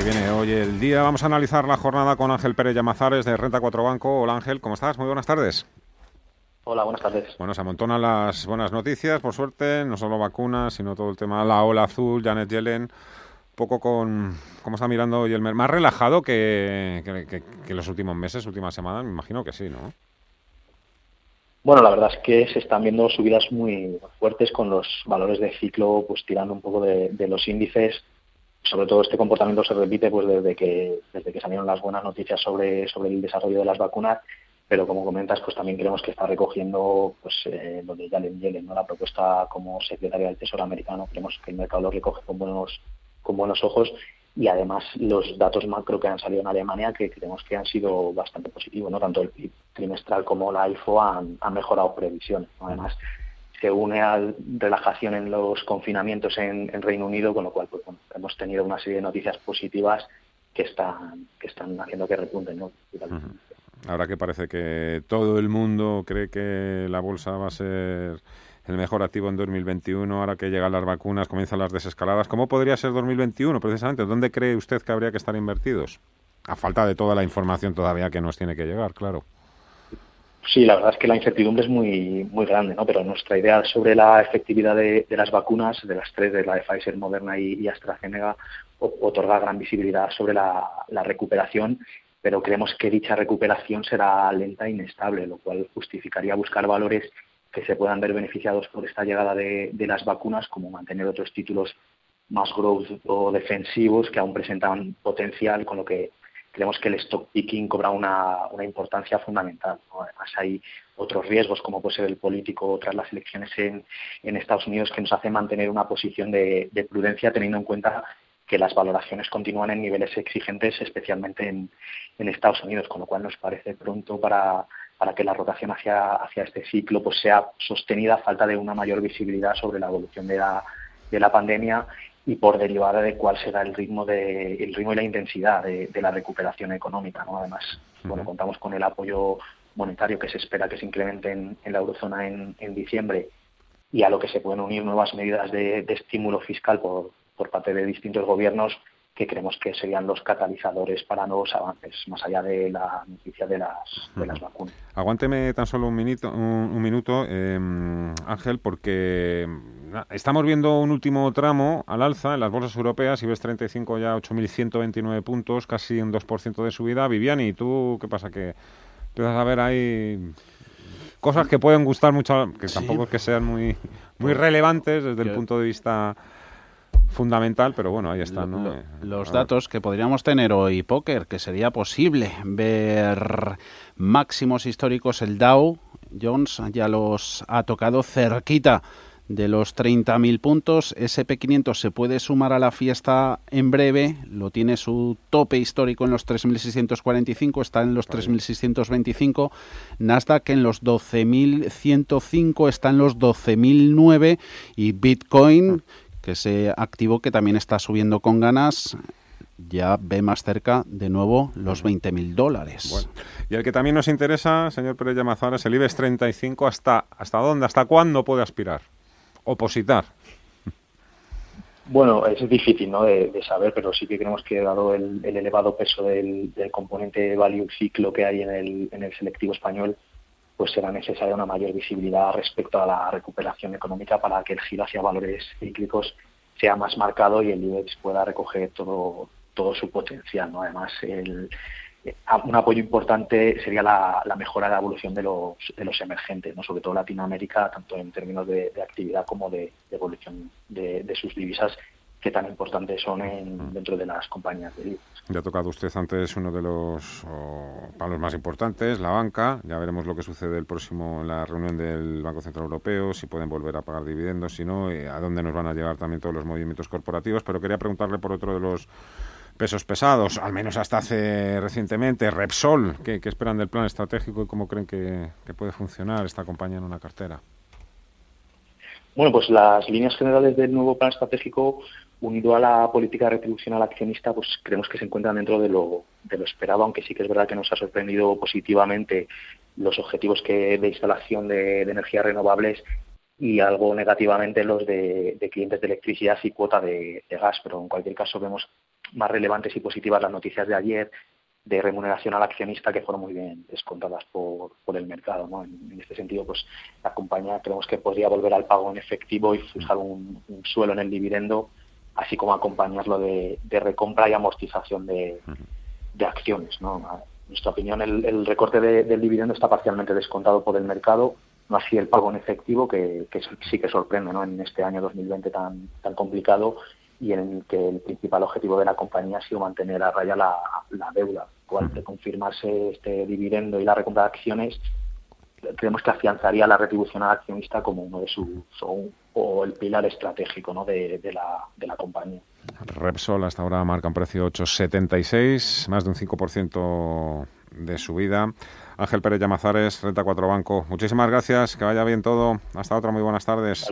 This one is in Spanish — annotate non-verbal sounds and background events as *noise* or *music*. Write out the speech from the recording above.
así viene hoy el día. Vamos a analizar la jornada con Ángel Pérez Llamazares de Renta 4 Banco. Hola Ángel, ¿cómo estás? Muy buenas tardes. Hola, buenas tardes. Bueno, se amontonan las buenas noticias, por suerte, no solo vacunas, sino todo el tema de la ola azul, Janet Yellen, poco con cómo está mirando hoy el mer más relajado que, que, los últimos meses, últimas semanas, me imagino que sí, ¿no? Bueno, la verdad es que se están viendo subidas muy fuertes con los valores de ciclo, pues tirando un poco de, de los índices sobre todo este comportamiento se repite pues desde que desde que salieron las buenas noticias sobre sobre el desarrollo de las vacunas pero como comentas pues también creemos que está recogiendo pues eh, lo de Jalen Yellen no la propuesta como secretaria del Tesoro americano creemos que el mercado lo recoge con buenos con buenos ojos y además los datos macro que han salido en Alemania que creemos que han sido bastante positivos no tanto el trimestral como la IFO han, mejorado previsiones además se une a relajación en los confinamientos en, Reino Unido, con lo cual pues, hemos tenido una serie de noticias positivas que están, que están haciendo que repunten. ¿no? Ahora que parece que todo el mundo cree que la bolsa va a ser el mejor activo en 2021, ahora que llegan las vacunas, comienzan las desescaladas, ¿cómo podría ser 2021 precisamente? ¿Dónde cree usted que habría que estar invertidos? A falta de toda la información todavía que nos tiene que llegar, claro. Sí, la verdad es que la incertidumbre es muy muy grande, ¿no? Pero nuestra idea sobre la efectividad de, las vacunas, de las tres, de la de Pfizer, Moderna y, AstraZeneca, otorga gran visibilidad sobre la, recuperación, pero creemos que dicha recuperación será lenta e inestable, lo cual justificaría buscar valores que se puedan ver beneficiados por esta llegada de, de las vacunas, como mantener otros títulos más growth o defensivos que aún presentan potencial, con lo que creemos que el stock picking cobra una, una importancia fundamental. Además, hay otros riesgos, como puede ser el político tras las elecciones en, en Estados Unidos, que nos hace mantener una posición de, de, prudencia, teniendo en cuenta que las valoraciones continúan en niveles exigentes, especialmente en, en Estados Unidos, con lo cual nos parece pronto para, para que la rotación hacia, hacia este ciclo pues sea sostenida falta de una mayor visibilidad sobre la evolución de la, de la pandemia y por derivada de cuál será el ritmo de el ritmo y la intensidad de, la recuperación económica no además bueno contamos con el apoyo monetario que se espera que se incremente en, la eurozona en, diciembre y a lo que se pueden unir nuevas medidas de, estímulo fiscal por, por parte de distintos gobiernos que creemos que serían los catalizadores para nuevos avances, más allá de la noticia de las, de las vacunas. Aguánteme tan solo un minuto, un, minuto em, Ángel, porque estamos viendo un último tramo al alza en las bolsas europeas, ves 35 ya 8.129 puntos, casi un 2% de subida. Viviani, ¿y tú qué pasa? Que empiezas a ver ahí cosas que pueden gustar mucho, que tampoco es que sean muy, muy relevantes desde el punto de vista fundamental, pero bueno, ahí están. Eh, los datos que podríamos tener hoy, póker, que sería posible ver máximos históricos, el Dow Jones ya los ha tocado cerquita de los 30.000 puntos. SP500 se puede sumar a la fiesta en breve. Lo tiene su tope histórico en los 3.645, está en los 3.625. Nasdaq en los 12.105, está en los 12.009. Y Bitcoin, que ese activo que también está subiendo con ganas, ya ve más cerca de nuevo los 20.000 dólares. Y el que también nos interesa, señor Pérez Llamazares, es el IBEX 35. ¿Hasta, ¿Hasta dónde, hasta cuándo puede aspirar? opositar? *laughs* Bueno, es difícil ¿no? de, saber, pero sí que creemos que dado el, elevado peso del, componente value ciclo que hay en el, en el selectivo español, pues será necesaria una mayor visibilidad respecto a la recuperación económica para que el giro hacia valores cíclicos sea más marcado y el IBEX pueda recoger todo, todo su potencial. Además, el, un apoyo importante sería la, mejora de la evolución de los, de los emergentes, ¿no? sobre todo Latinoamérica, tanto en términos de, actividad como de, evolución de, sus divisas, que tan importantes son en, dentro de las compañías de divisas. Ya ha tocado usted antes uno de los palos más importantes, la banca. Ya veremos lo que sucede el próximo en la reunión del Banco Central Europeo, si pueden volver a pagar dividendos, si no, eh, a dónde nos van a llevar también todos los movimientos corporativos. Pero quería preguntarle por otro de los pesos pesados, al menos hasta hace recientemente, Repsol, ¿qué, esperan del plan estratégico y cómo creen que, puede funcionar esta compañía en una cartera? Bueno, pues las líneas generales del nuevo plan estratégico, unido a la política de retribución al accionista, pues creemos que se encuentran dentro de lo, de lo esperado, aunque sí que es verdad que nos ha sorprendido positivamente los objetivos que de instalación de, energías renovables y algo negativamente los de, clientes de electricidad y cuota de, gas, pero en cualquier caso vemos más relevantes y positivas las noticias de ayer de remuneración al accionista que fueron muy bien descontadas por, por el mercado. ¿no? En, este sentido, pues la compañía creemos que podría volver al pago en efectivo y fijar un, suelo en el dividendo, así como acompañarlo de, recompra y amortización de, acciones. ¿no? En nuestra opinión, el, recorte del dividendo está parcialmente descontado por el mercado, no así el pago en efectivo, que, sí que sorprende ¿no? en este año 2020 tan, tan complicado y en el que el principal objetivo de la compañía ha sido mantener a raya la, deuda. Cual de confirmarse este dividendo y la recompra de acciones, creemos que afianzaría la retribución al accionista como uno de sus o, el pilar estratégico ¿no? de, la, de la compañía. Repsol hasta ahora marca un precio 8,76, más de un 5% de subida. Ángel Pérez Llamazares, Renta 4 Banco. Muchísimas gracias, que vaya bien todo. Hasta otra, muy buenas tardes.